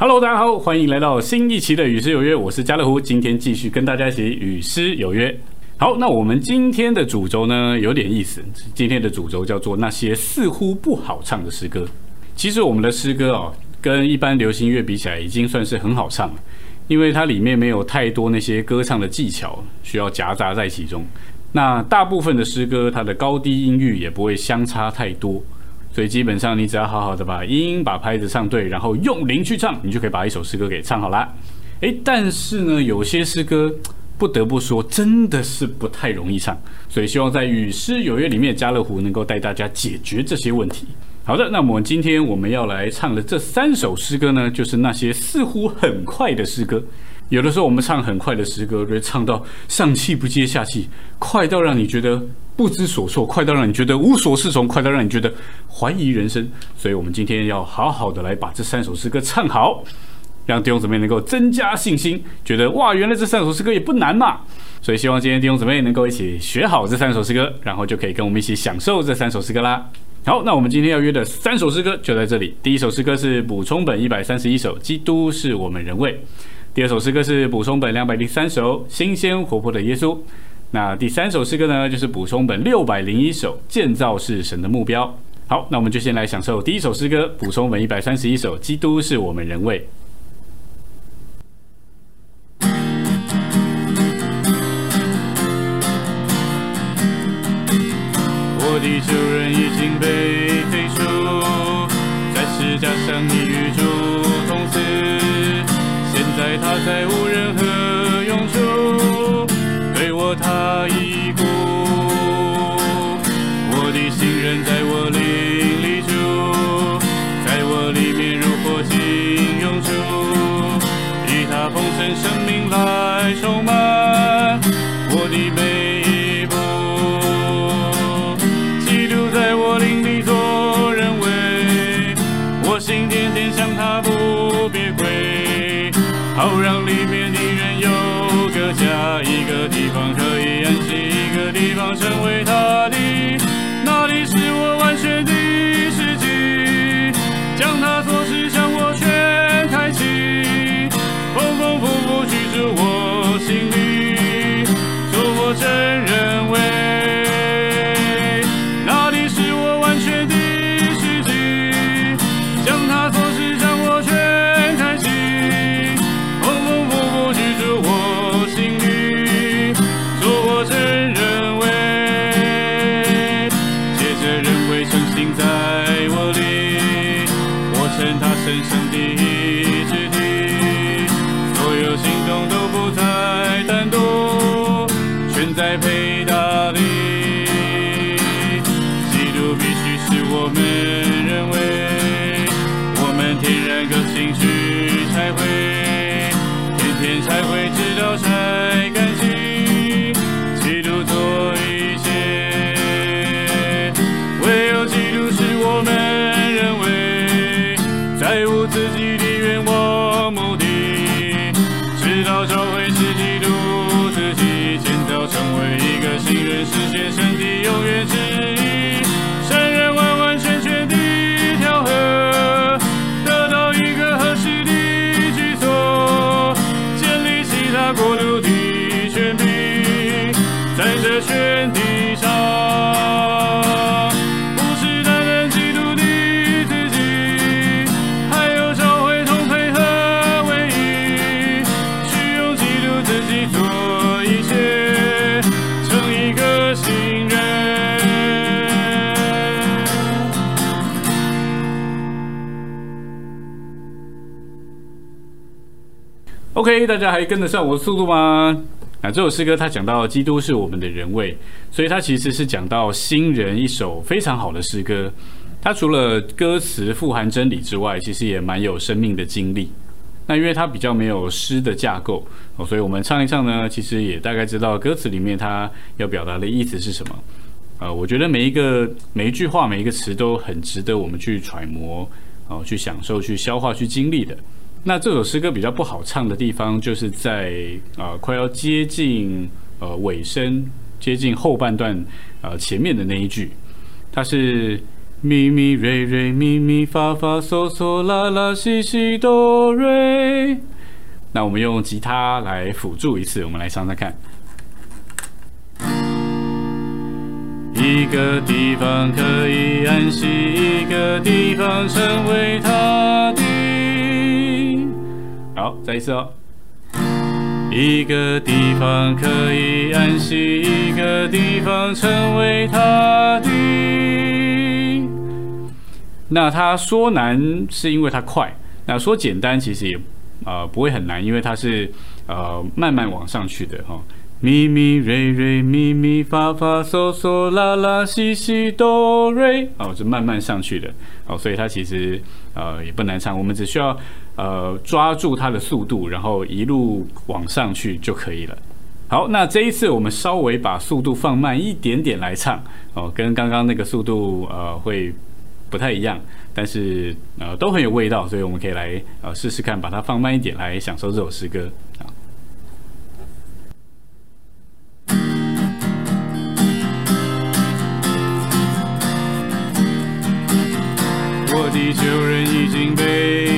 Hello，大家好，欢迎来到新一期的《与诗有约》，我是家乐福，今天继续跟大家一起与诗有约。好，那我们今天的主轴呢有点意思，今天的主轴叫做那些似乎不好唱的诗歌。其实我们的诗歌哦，跟一般流行乐比起来，已经算是很好唱了，因为它里面没有太多那些歌唱的技巧需要夹杂在其中。那大部分的诗歌，它的高低音域也不会相差太多。所以基本上，你只要好好的把音、把拍子唱对，然后用零去唱，你就可以把一首诗歌给唱好了。诶，但是呢，有些诗歌不得不说，真的是不太容易唱。所以希望在与诗有约里面，家乐福能够带大家解决这些问题。好的，那我们今天我们要来唱的这三首诗歌呢，就是那些似乎很快的诗歌。有的时候我们唱很快的诗歌，会唱到上气不接下气，快到让你觉得不知所措，快到让你觉得无所适从，快到让你觉得怀疑人生。所以，我们今天要好好的来把这三首诗歌唱好，让弟兄姊妹能够增加信心，觉得哇，原来这三首诗歌也不难嘛。所以，希望今天弟兄姊妹能够一起学好这三首诗歌，然后就可以跟我们一起享受这三首诗歌啦。好，那我们今天要约的三首诗歌就在这里。第一首诗歌是补充本一百三十一首，《基督是我们人位》。第二首诗歌是补充本两百零三首新鲜活泼的耶稣，那第三首诗歌呢，就是补充本六百零一首建造是神的目标。好，那我们就先来享受第一首诗歌，补充本一百三十一首，基督是我们人位。我的 roses. 做一切成一个新人 OK，大家还跟得上我的速度吗？啊，这首诗歌它讲到基督是我们的人位，所以它其实是讲到新人一首非常好的诗歌。它除了歌词富含真理之外，其实也蛮有生命的经历。那因为它比较没有诗的架构哦，所以我们唱一唱呢，其实也大概知道歌词里面它要表达的意思是什么。呃，我觉得每一个每一句话每一个词都很值得我们去揣摩哦，去享受、去消化、去经历的。那这首诗歌比较不好唱的地方，就是在啊快要接近呃尾声、接近后半段呃前面的那一句，它是咪咪瑞瑞咪咪发发嗦嗦啦啦西西哆瑞。那我们用吉他来辅助一次，我们来唱唱看。一个地方可以安息，一个地方成为他的。好，再一次哦。一个地方可以安息，一个地方成为他的。那他说难是因为它快，那说简单其实也呃不会很难，因为它是呃慢慢往上去的哈。咪咪瑞瑞咪咪发发嗦嗦啦啦西西哆瑞哦，是慢慢上去的哦，所以它其实呃也不难唱，我们只需要呃抓住它的速度，然后一路往上去就可以了。好，那这一次我们稍微把速度放慢一点点来唱哦，跟刚刚那个速度呃会不太一样，但是呃都很有味道，所以我们可以来呃试试看，把它放慢一点来享受这首诗歌啊。我的旧人已经被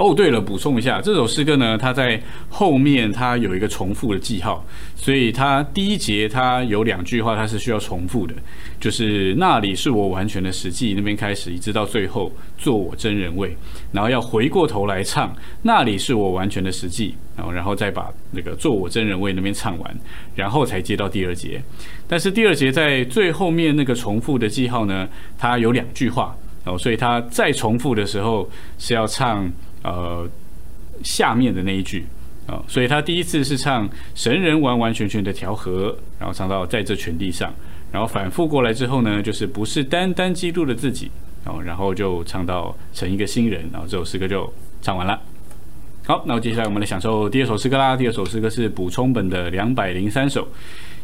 哦，对了，补充一下，这首诗歌呢，它在后面它有一个重复的记号，所以它第一节它有两句话它是需要重复的，就是那里是我完全的实际，那边开始一直到最后做我真人位，然后要回过头来唱那里是我完全的实际，然后然后再把那个做我真人位那边唱完，然后才接到第二节，但是第二节在最后面那个重复的记号呢，它有两句话。哦，所以它再重复的时候是要唱呃下面的那一句啊、所以他第一次是唱神人完完全全的调和，然后唱到在这全地上，然后反复过来之后呢，就是不是单单基督的自己哦，然后就唱到成一个新人，然后这首诗歌就唱完了。好，那接下来我们来享受第二首诗歌啦。第二首诗歌是补充本的两百零三首，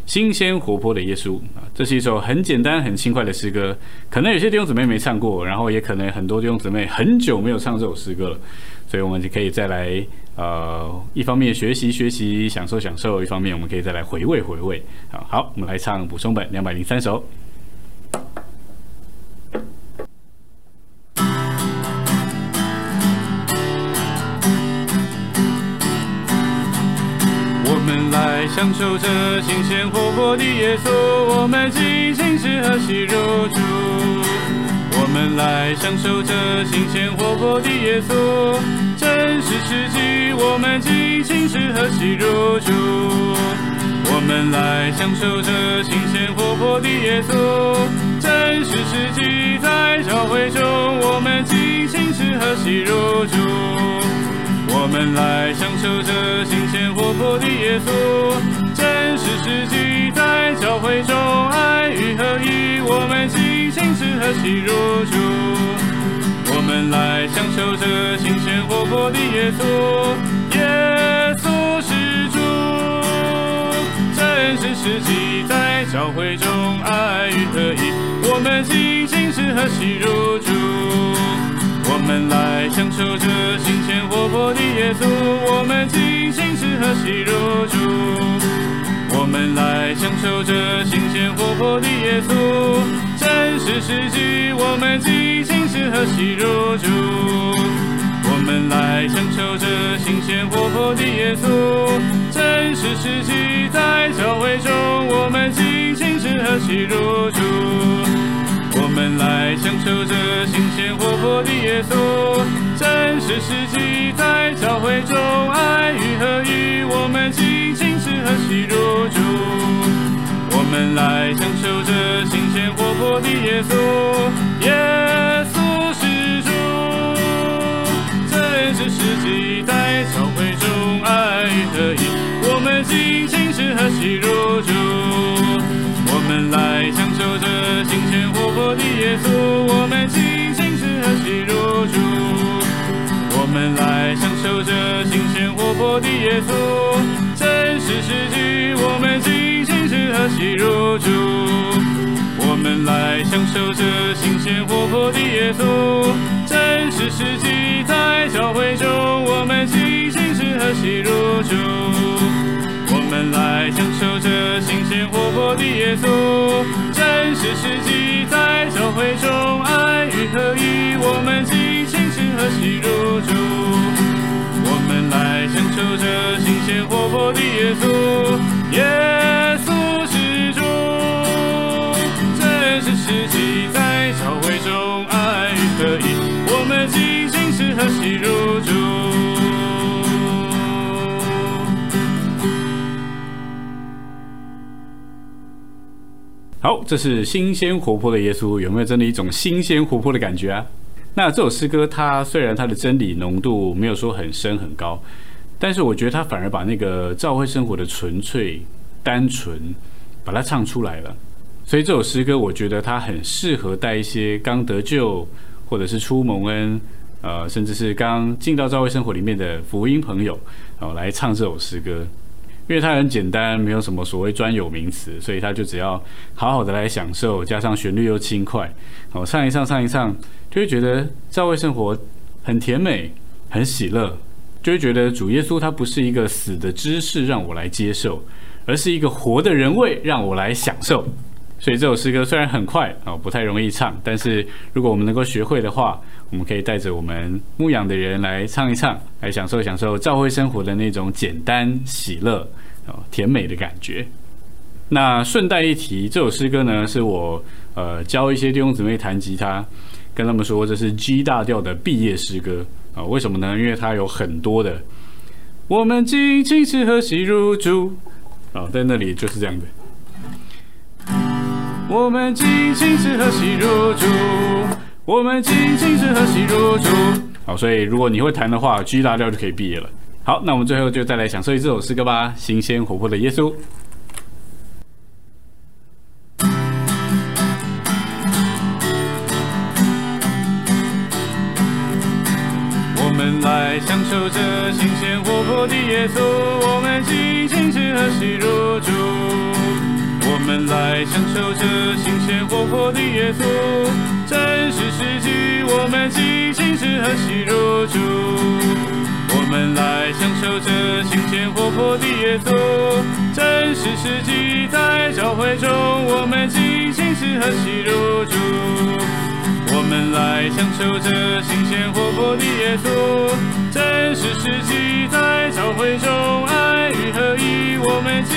新鲜活泼的耶稣啊，这是一首很简单、很轻快的诗歌。可能有些弟兄姊妹没唱过，然后也可能很多弟兄姊妹很久没有唱这首诗歌了，所以我们就可以再来呃，一方面学习学习、享受享受，一方面我们可以再来回味回味。好，好，我们来唱补充本两百零三首。享受着新鲜活泼的耶稣，我们尽情吃喝喜入住。我们来享受着新鲜活泼的耶稣，真实世纪，我们尽情吃喝喜入住。我们来享受着新鲜活泼的耶稣，真实世纪，在教会中，我们尽情吃喝喜入住。我们来享受这新鲜活泼的耶稣，真实世纪在教会中爱与合一，我们尽情吃喝喜入主。我们来享受这新鲜活泼的耶稣，耶稣是主，真实世纪在教会中爱与合一，我们尽情吃喝喜入主。我们来享受这新鲜活泼的耶稣，我们尽情吃喝喜入主。我们来享受这新鲜活泼的耶稣，真实世纪，我们尽情吃喝喜入主。我们来享受这新鲜活泼的耶稣，真实世纪，在教会中，我们尽情吃喝喜入主。来享受着新鲜活泼的耶稣，真实世纪在教会中爱与合一，我们尽情吃喝喜入主。我们来享受着新鲜活泼的耶稣，耶稣是主，真实世纪在教会中爱与合一，我们尽情吃喝喜入主。我们来享受这新鲜活泼的耶稣，我们尽情吃喝喜如主。我们来享受这新鲜活泼的耶稣，真实世纪，我们尽情吃喝喜如主。我们来享受这新鲜活泼的耶稣，真实世纪，在教会中，我们尽情吃喝喜如主。我们来享受这新鲜活泼的耶稣，真实世纪在教会中爱与合一，我们尽情吃喝喜入主。我们来享受这新鲜活泼的耶稣，耶稣是主，真实世纪在教会中爱与合一，我们尽情吃喝喜入主。好，这是新鲜活泼的耶稣，有没有真的一种新鲜活泼的感觉啊？那这首诗歌，它虽然它的真理浓度没有说很深很高，但是我觉得它反而把那个教会生活的纯粹、单纯，把它唱出来了。所以这首诗歌，我觉得它很适合带一些刚得救，或者是初蒙恩，呃，甚至是刚进到教会生活里面的福音朋友，哦，来唱这首诗歌。因为它很简单，没有什么所谓专有名词，所以它就只要好好的来享受，加上旋律又轻快，哦，唱一唱，唱一唱，就会觉得教会生活很甜美，很喜乐，就会觉得主耶稣他不是一个死的知识让我来接受，而是一个活的人味让我来享受。所以这首诗歌虽然很快哦，不太容易唱，但是如果我们能够学会的话，我们可以带着我们牧养的人来唱一唱，来享受享受教会生活的那种简单喜乐哦甜美的感觉。那顺带一提，这首诗歌呢是我呃教一些弟兄姊妹弹吉他，跟他们说这是 G 大调的毕业诗歌啊。为什么呢？因为它有很多的我们尽情吃喝喜入主啊，在那里就是这样的。我们尽情吃喝喜入主。我们尽情吃喝喜入主。好，所以如果你会弹的话，G 大调就可以毕业了。好，那我们最后就再来享受一首诗歌吧，《新鲜活泼的耶稣》。我们来享受这新鲜活泼的耶稣，我们尽情吃喝喜入主。我们来享受这新鲜活泼的耶稣，真实世纪，我们尽情是和喜入主。我们来享受这新鲜活泼的耶稣，真实世纪，在教会中，我们尽情是和喜入主。我们来享受这新鲜活泼的耶稣，真实世纪，在教会中，爱与合一，我们尽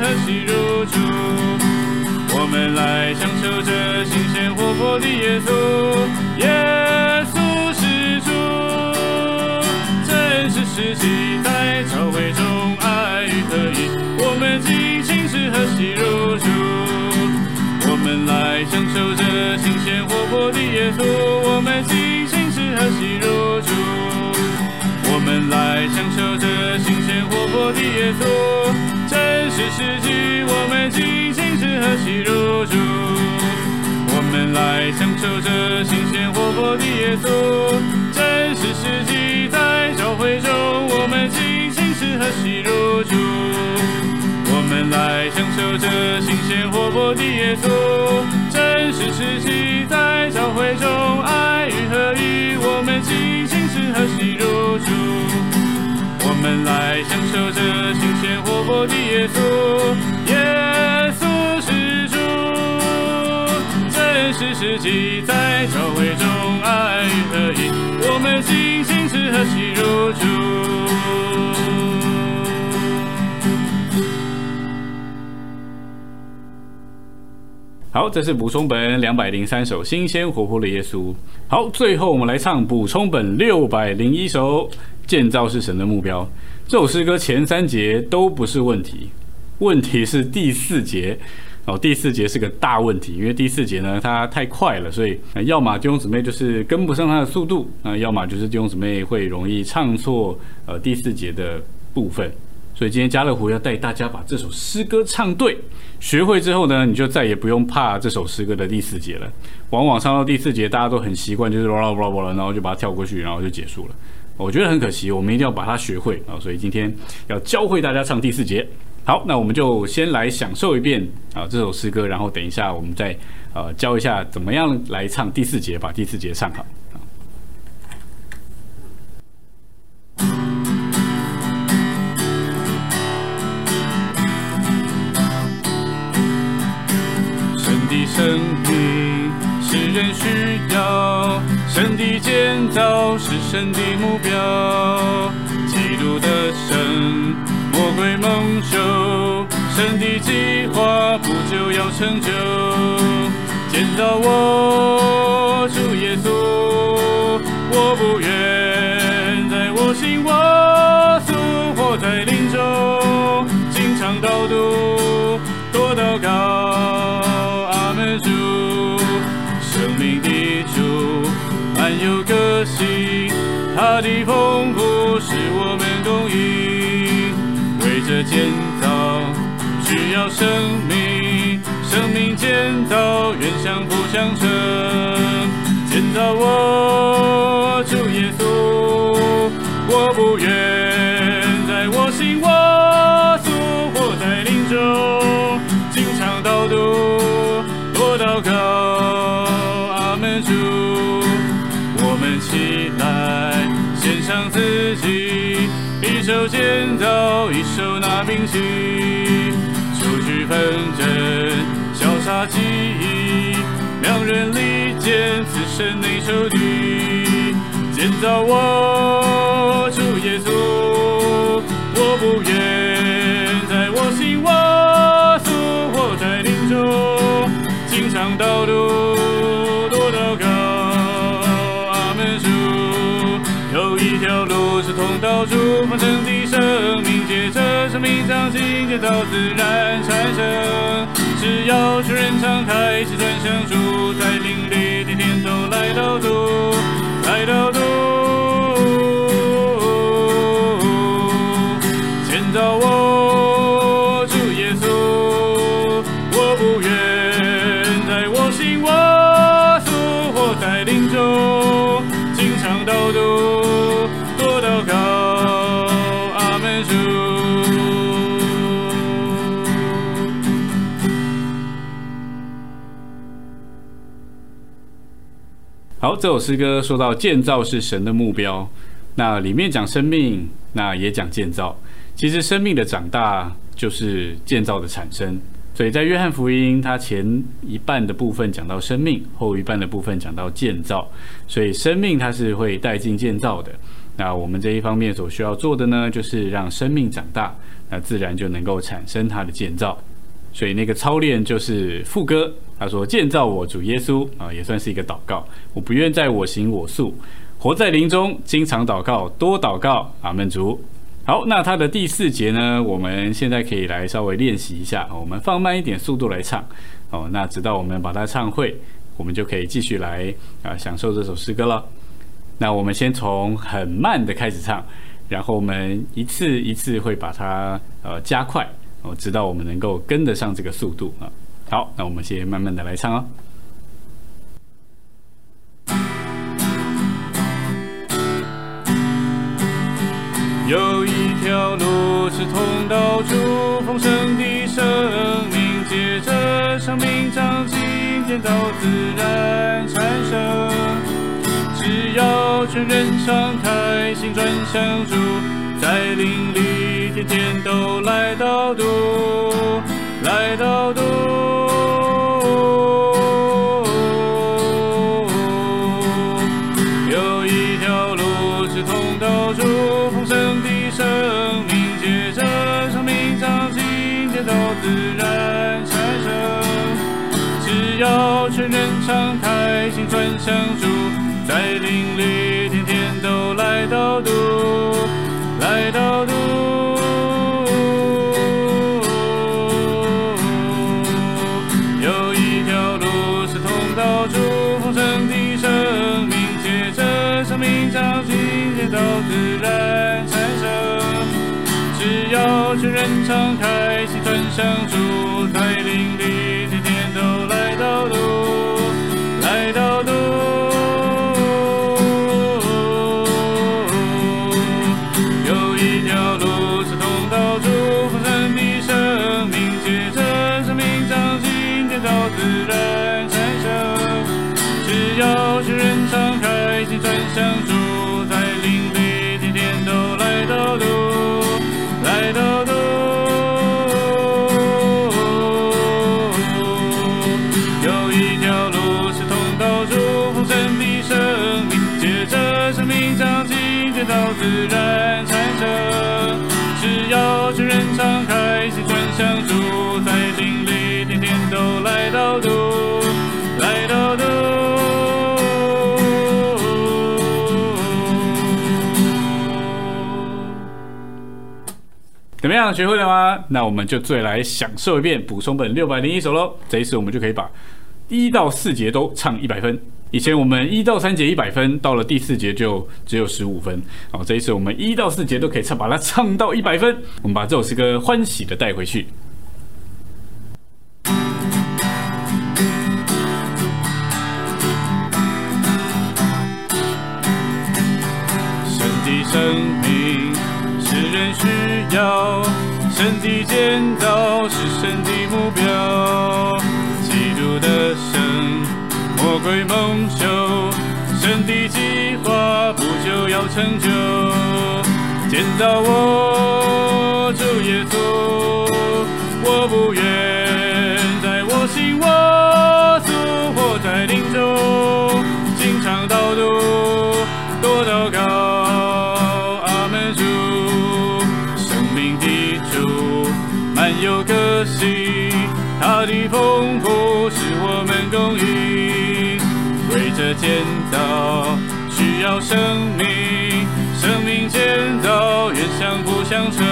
情是和喜入主。我们来享受这新鲜活泼的耶稣，耶稣是主，真实世纪，在教会中，爱与合一，我们尽情是和喜入主。我们来享受这新鲜活泼的耶稣，我们尽情是和喜入主。我们来享受这新鲜活泼的耶稣，真实世纪，我们尽情是和喜入主。我们来享受这新鲜活泼的耶稣，真实世纪，在教会中，我们尽情是和喜入主。我们来享受这新鲜活泼的耶稣，真实世纪，在教会中，爱与合一，我们尽情是和喜入主。我们来享受这新鲜活泼的耶稣，耶稣是主，真实世纪，在教会中，爱与合一，我们尽情是何其如主。好，这是补充本两百零三首新鲜活泼的耶稣。好，最后我们来唱补充本六百零一首建造是神的目标。这首诗歌前三节都不是问题，问题是第四节哦，第四节是个大问题，因为第四节呢它太快了，所以要么弟兄姊妹就是跟不上它的速度，啊，要么就是弟兄姊妹会容易唱错呃第四节的部分。所以今天家乐福要带大家把这首诗歌唱对，学会之后呢，你就再也不用怕这首诗歌的第四节了。往往唱到第四节，大家都很习惯，就是啦啦啦啦啦，然后就把它跳过去，然后就结束了。我觉得很可惜，我们一定要把它学会啊！所以今天要教会大家唱第四节。好，那我们就先来享受一遍啊这首诗歌，然后等一下我们再呃教一下怎么样来唱第四节，把第四节唱好。神的目标。基督的神，魔鬼蒙羞，神的计划不久要成就。见到我主耶稣，我不愿在我心我素活在林中，经常导读多祷告。满有个性，他的丰富使我们供应。为这建造需要生命，生命建造愿相辅相成。建造我主耶稣，我不愿在我心我素活在林中，经常祷读。多祷告，上自己，一手建造，一手拿兵器，除去纷争，消杀记忆，两人利剑，此生内仇敌，建造我主耶稣，我不愿在我心我素活在林中。经常道路路是通到主丰盛的生命，借着生命长进，建造自然产生。只要全人敞开，是转向主，在灵里天天都来到主，来到主，好，这首诗歌说到建造是神的目标，那里面讲生命，那也讲建造。其实生命的长大就是建造的产生。所以在约翰福音，它前一半的部分讲到生命，后一半的部分讲到建造。所以生命它是会带进建造的。那我们这一方面所需要做的呢，就是让生命长大，那自然就能够产生它的建造。所以那个操练就是副歌，他说：“建造我主耶稣啊，也算是一个祷告。我不愿在我行我素，活在林中，经常祷告，多祷告。阿门。主好，那他的第四节呢？我们现在可以来稍微练习一下，我们放慢一点速度来唱哦。那直到我们把它唱会，我们就可以继续来啊享受这首诗歌了。那我们先从很慢的开始唱，然后我们一次一次会把它呃加快。哦，直到我们能够跟得上这个速度啊！好，那我们先慢慢的来唱哦。有一条路是通到主丰盛的生命，借着生命长进，建造自然产生。只要全人敞开心，转向主，在林里。天天都来到度，来到度。有一条路是通到主丰盛的生命，借着生命长进，见到自然产生。只要全人敞开心，转向主，在林里天天都来到度，道路，有一条路是通到朱逢申的生命，却成生命长情，人道自然产生。只要世人敞开心存上。学会了吗？那我们就再来享受一遍补充本六百零一首喽。这一次我们就可以把一到四节都唱一百分。以前我们一到三节一百分，到了第四节就只有十五分。好，这一次我们一到四节都可以唱，把它唱到一百分。我们把这首诗歌欢喜的带回去。要，神的建造是神的目标，基督的神。魔鬼梦修，神的计划不久要成就。见到我主耶稣，我不愿在我心我素，活在林中，经常道路个性，他的丰富是我们共赢。的建造需要生命，生命建造愿相辅相成。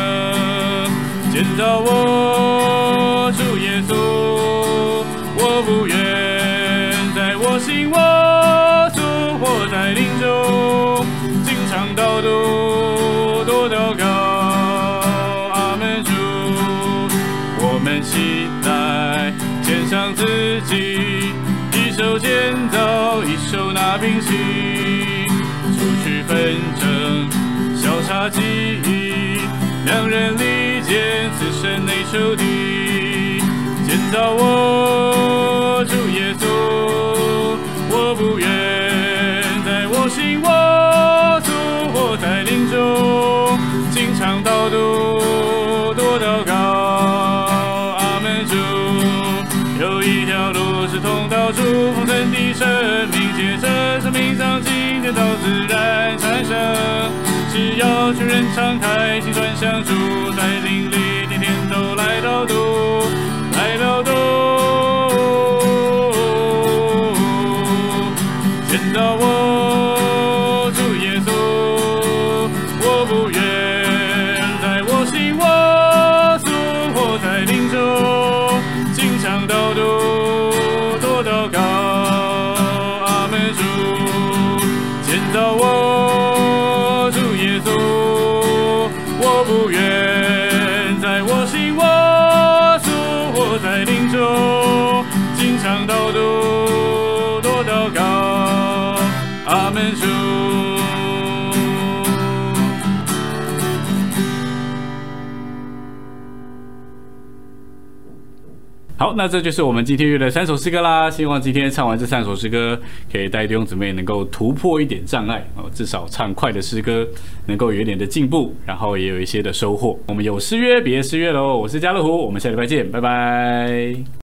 建造我主耶稣，我不愿在我心我素，我在林中，经常道路上自己。一手建造，一手拿兵器，除去纷争，消杀记忆，两人利剑，此身内仇敌。建造我到自然产生。只要全人敞开心，转向主，在灵好，那这就是我们今天约的三首诗歌啦。希望今天唱完这三首诗歌，可以带弟兄姊妹能够突破一点障碍哦，至少唱快的诗歌能够有一点的进步，然后也有一些的收获。我们有诗约，别失约喽。我是家乐福，我们下礼拜见，拜拜。